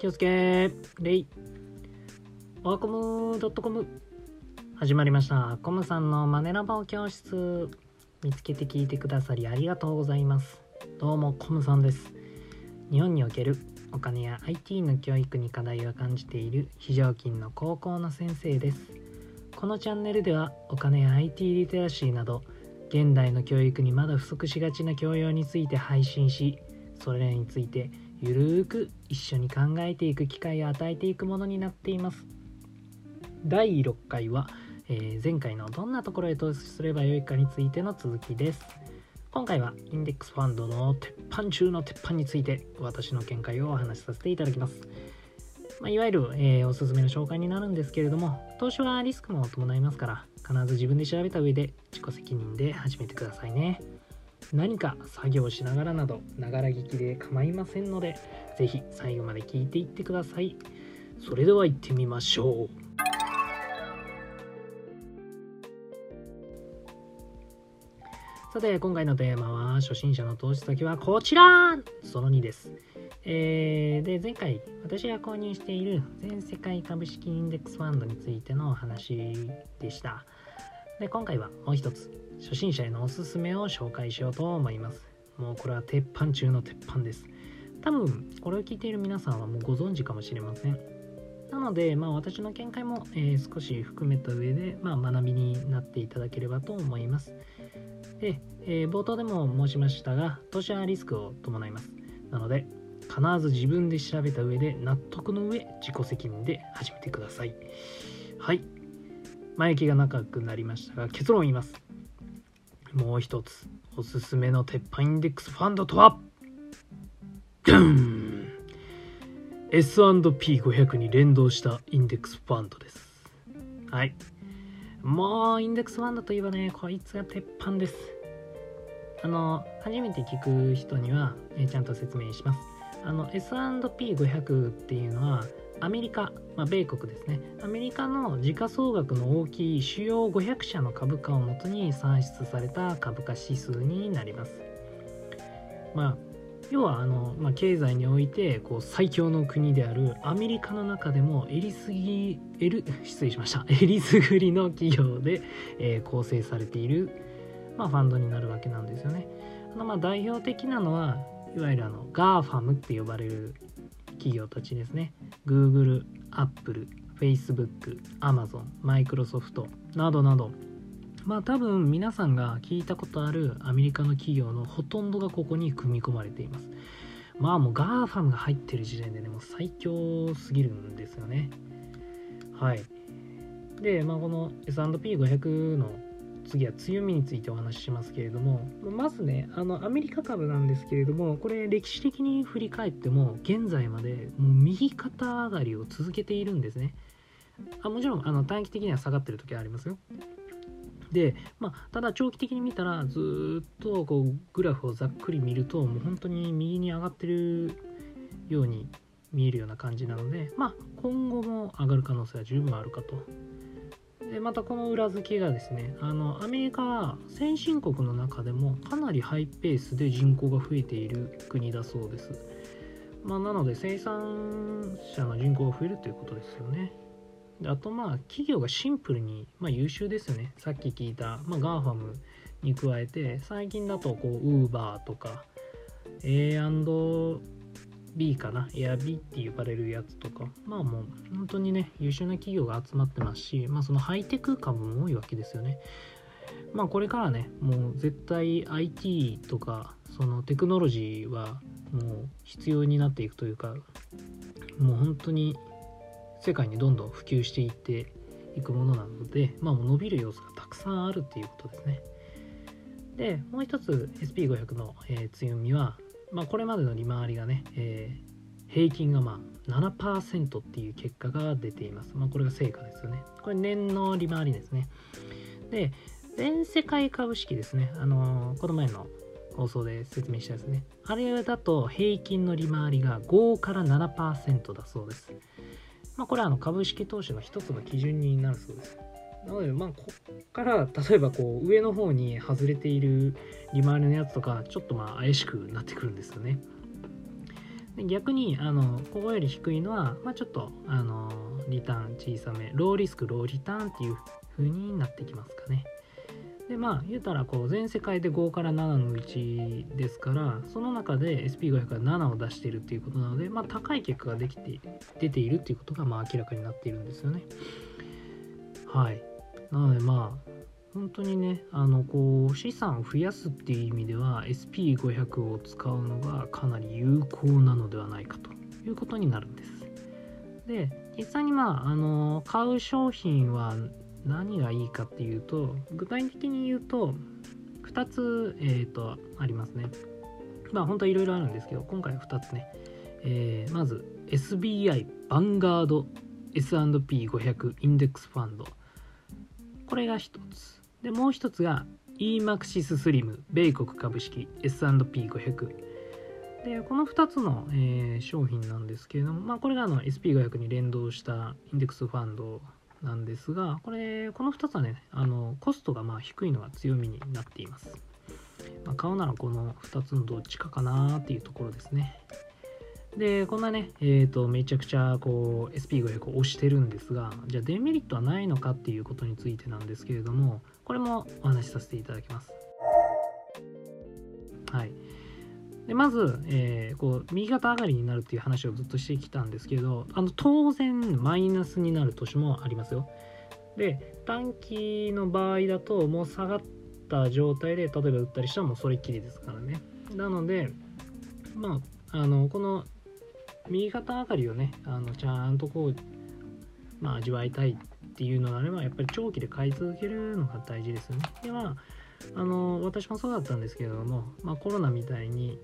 気をつけレイ。ワーコムドットコム。始まりました。コムさんのマネラバオ教室。見つけて聞いてくださりありがとうございます。どうもコムさんです。日本におけるお金や IT の教育に課題を感じている。非常勤の高校の先生です。このチャンネルではお金や IT リテラシーなど現代の教育にまだ不足しがちな教養について配信しそれらについてゆるーく一緒に考えていく機会を与えていくものになっています。第6回は、えー前回のどんなところへ投資すればよいかについての続きです。今回はインデックスファンドの鉄板中の鉄板について私の見解をお話しさせていただきます。まあ、いわゆる、えーおすすめの紹介になるんですけれども投資はリスクも伴いますから必ず自分で調べた上で自己責任で始めてくださいね。何か作業しながらなどながら聞きで構いませんのでぜひ最後まで聞いていってください。それでは行ってみましょう。さて今回のテーマは初心者の投資先はこちら。その2です。えーで前回私が購入している全世界株式インデックスファンドについてのお話でした。で今回はもう一つ。初心者へのおすすめを紹介しようと思います。もうこれは鉄板中の鉄板です。多分これを聞いている皆さんはもうご存知かもしれません。なので、まあ、私の見解も、えー少し含めた上で、まあ、学びになっていただければと思います。で、えー冒頭でも申しましたが投資はリスクを伴います。なので必ず自分で調べた上で納得の上自己責任で始めてください。はい。前置きが長くなりましたが結論を言います。もう一つおすすめの鉄板インデックスファンドとは？S&P500 に連動したインデックスファンドです。はい。もうインデックスファンドといえばねこいつが鉄板です。あの初めて聞く人には、えちゃんと説明します。あの S&P500 っていうのはアメリカ、まあ、米国ですね。アメリカの時価総額の大きい主要500社の株価をもとに算出された株価指数になります。まあ要はあの、まあ、経済においてこう最強の国であるアメリカの中でもえりすぎえる 失礼しました。えりすぐりの企業で、えー構成されている、まあ、ファンドになるわけなんですよね。あのまあ代表的なのはいわゆるあの GAFAM って呼ばれる企業たちですね。Google、Apple、Facebook、Amazon、Microsoft などなど。まあ多分皆さんが聞いたことあるアメリカの企業のほとんどがここに組み込まれています。まあもう GAFAM が入ってる時点でねもう最強すぎるんですよね。はい。でまあこの S&P500 の次は強みについてお話ししますけれどもまずねあのアメリカ株なんですけれどもこれ歴史的に振り返っても現在までもう右肩上がりを続けているんですね。あもちろんあの短期的には下がってる時はありますよ。で、まあ、ただ長期的に見たらずっとこうグラフをざっくり見るともう本当に右に上がってるように見えるような感じなので、まあ、今後も上がる可能性は十分あるかと。でまたこの裏付けがですねあのアメリカは先進国の中でもかなりハイペースで人口が増えている国だそうです、まあ、なので生産者の人口が増えるということですよね。であとまあ企業がシンプルに、まあ、優秀ですよね。さっき聞いた、まあ、GAFAM に加えて最近だとこう Uber とか A& B かな。Airb って呼ばれるやつとか。まあもう本当にね優秀な企業が集まってますしまあそのハイテク株も多いわけですよね。まあこれからねもう絶対 IT とかそのテクノロジーはもう必要になっていくというかもう本当に世界にどんどん普及していっていくものなので、まあ、もう伸びる要素がたくさんあるっていうことですね。で、もう一つ SP500 の、えー強みは、まあ、これまでの利回りがね、えー平均がまあ7%っていう結果が出ています。まあ、これが成果ですよね。これ年の利回りですね。で、全世界株式ですね。あのーこの前の放送で説明したですね。あれだと平均の利回りが5から7%だそうです。まあ、これはあの株式投資の一つの基準になるそうです。なので、まあ、こっから例えばこう上の方に外れている利回りのやつとか、ちょっとまあ怪しくなってくるんですよね。で逆にあのここより低いのは、まあ、ちょっとあのリターン小さめローリスクローリターンっていう風になってきますかねでまあ言うたらこう全世界で5から7のうちですからその中で SP500 が7を出しているっていうことなので、まあ、高い結果ができて出ているっていうことがまあ明らかになっているんですよねはい。なのでまあ本当にねあのこう資産を増やすっていう意味では SP500 を使うのがかなり有効なのではないかということになるんです。で実際にまああの買う商品は何がいいかっていうと具体的に言うと2つ、えーと、ありますね。まあ本当はいろいろあるんですけど今回は2つね、えー、まず SBI ヴァンガード S&P500 インデックスファンド。これが1つ。でもう一つが EMAXIS SLIM 米国株式 S&P500 でこの2つの、えー、商品なんですけれども、まあ、これがあの SP500 に連動したインデックスファンドなんですがこれこの2つはねあのコストがまあ低いのが強みになっています、まあ、買うならこの2つのどっちかかなっていうところですね。で、こんなね、えっ、ー、と、めちゃくちゃこう SP500 を押してるんですが、じゃあデメリットはないのかっていうことについてなんですけれども、これもお話しさせていただきます。はい。でまず、えー、こう右肩上がりになるっていう話をずっとしてきたんですけどあの当然マイナスになる年もありますよ。で短期の場合だともう下がった状態で例えば売ったりしたらもうそれっきりですからね。なのでまああのこの右肩上がりをねあのちゃんとこう、まあ、味わいたいっていうのがあればやっぱり長期で買い続けるのが大事ですよね。でまああの私もそうだったんですけれども、まあ、コロナみたいに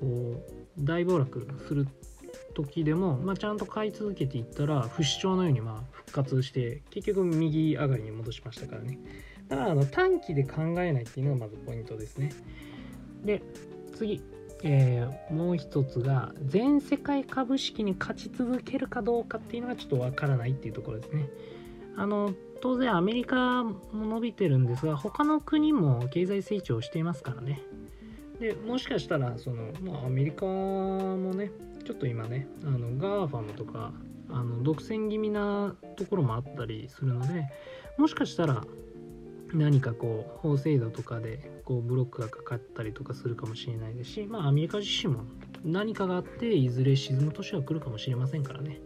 こう大暴落する時でも、まあ、ちゃんと買い続けていったら不死鳥のようにまあ復活して結局右上がりに戻しましたからね。だからあの短期で考えないっていうのがまずポイントですね。で次。えー、もう一つが全世界株式に勝ち続けるかどうかっていうのがちょっとわからないっていうところですね。あの当然アメリカも伸びてるんですが他の国も経済成長していますからね。でもしかしたらその、まあ、アメリカもねちょっと今ねあの GAFAM とかあの独占気味なところもあったりするのでもしかしたら何かこう法制度とかでこうブロックがかかったりとかするかもしれないですし、まあ、アメリカ自身も何かがあっていずれ沈む年は来るかもしれませんからね。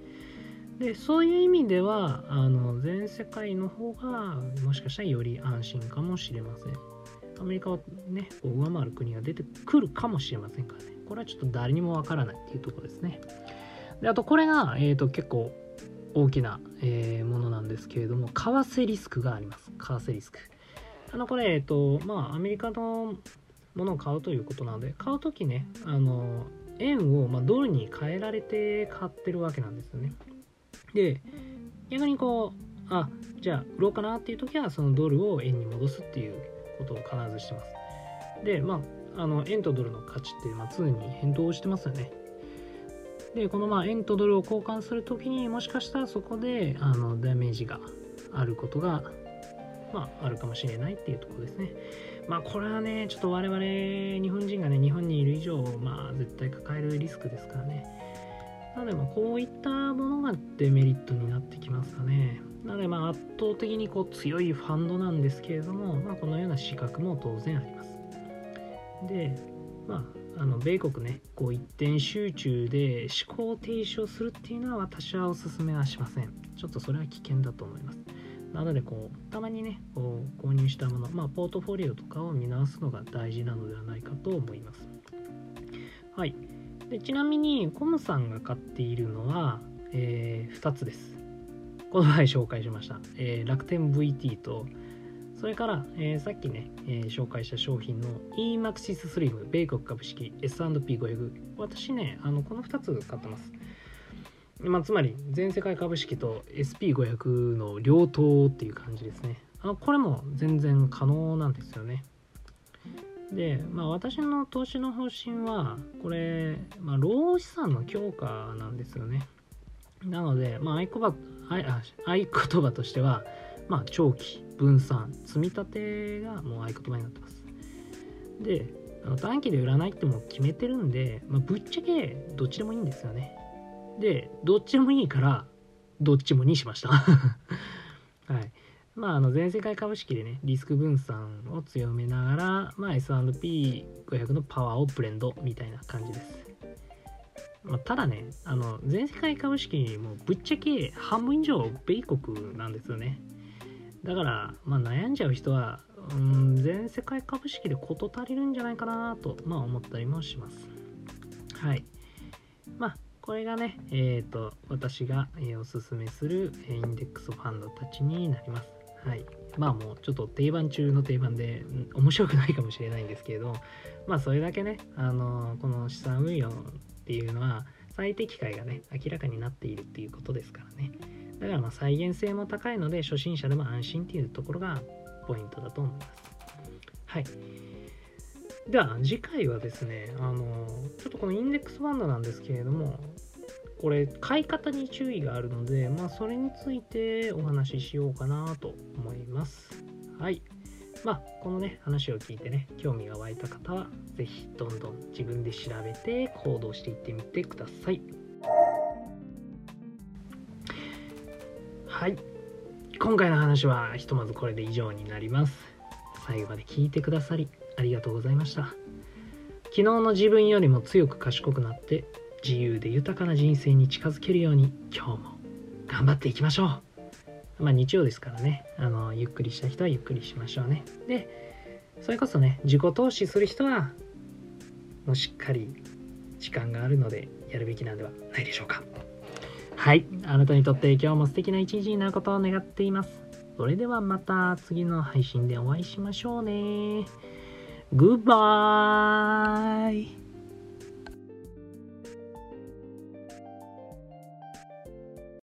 でそういう意味ではあの全世界の方がもしかしたらより安心かもしれません。アメリカはね、こう上回る国が出てくるかもしれませんからね。これはちょっと誰にもわからないっていうところですね。であとこれが、えーと、結構大きな、えー、ものなんですけれども、為替リスクがあります。為替リスク。あの、これ、えっと、まあ、アメリカのものを買うということなので、買うときね、あの、円を、まあ、ドルに変えられて買ってるわけなんですよね。で、逆にこう、あ、じゃあ、売ろうかなっていう時は、そのドルを円に戻すっていうことを必ずしてます。で、まあ、あの、円とドルの価値って、まあ、常に変動してますよね。で、このまあ円とドルを交換するときにもしかしたらそこであのダメージがあることがまあ、あるかもしれないっていうところですね。まあ、これはね、ちょっと我々日本人がね、日本にいる以上、まあ、絶対抱えるリスクですからね。なので、まあ、こういったものがデメリットになってきますかね。なので、まあ、圧倒的にこう強いファンドなんですけれども、まあ、このような資格も当然あります。で、まあ、あの米国ね、こう一点集中で思考停止をするっていうのは私はお勧めはしません。ちょっとそれは危険だと思います。なのでこうたまにねこう購入したもの、まあ、ポートフォリオとかを見直すのが大事なのではないかと思います。はい、でちなみにコムさんが買っているのは、えー、2つです。この前紹介しました、えー、楽天 VT とそれから、えー、さっきね、えー、紹介した商品の EMAXIS SLIM 米国株式 S&P500 私ねあのこの2つ買ってます。まあ、つまり全世界株式と SP500 の両党っていう感じですね。あこれも全然可能なんですよね。で、まあ、私の投資の方針は、これ、まあ、老資産の強化なんですよね。なので、まあ、合言葉合言葉としては、まあ、長期、分散、積み立てがもう合言葉になってます。で、短期で売らないっても決めてるんで、まあ、ぶっちゃけどっちでもいいんですよねでどっちもいいからどっちもにしました はいまあ、あの全世界株式でね、リスク分散を強めながら、まあ、S&P500 のパワーをブレンドみたいな感じです。まあ、ただね、あの全世界株式もぶっちゃけ半分以上米国なんですよね。だから、まあ、悩んじゃう人は、うん、全世界株式で事足りるんじゃないかなと、まあ、思ったりもします。はい。まあ、これがね、えっ、ー、と、私が、えおすすめするインデックスファンドたちになります。はい。まあもうちょっと定番中の定番で、面白くないかもしれないんですけれど、まあそれだけね、あのこの資産運用っていうのは最適解がね、明らかになっているっていうことですからね。だからまあ再現性も高いので、初心者でも安心っていうところがポイントだと思います。はい。では次回はですね、あのちょっとこのインデックスファンドなんですけれども、これ買い方に注意があるので、まあそれについてお話ししようかなと思います。はい。まあこのね話を聞いてね、興味が湧いた方は、是非どんどん自分で調べて行動していってみてください。はい。今回の話はひとまずこれで以上になります。最後まで聞いてくださりありがとうございました。昨日の自分よりも強く賢くなって自由で豊かな人生に近づけるように今日も頑張っていきましょう。まあ日曜ですからね。あのゆっくりした人はゆっくりしましょうね。でそれこそね自己投資する人はもうしっかり時間があるのでやるべきなんではないでしょうか。はい。あなたにとって今日も素敵な一日になることを願っています。それではまた次の配信でお会いしましょうね。Goodbye.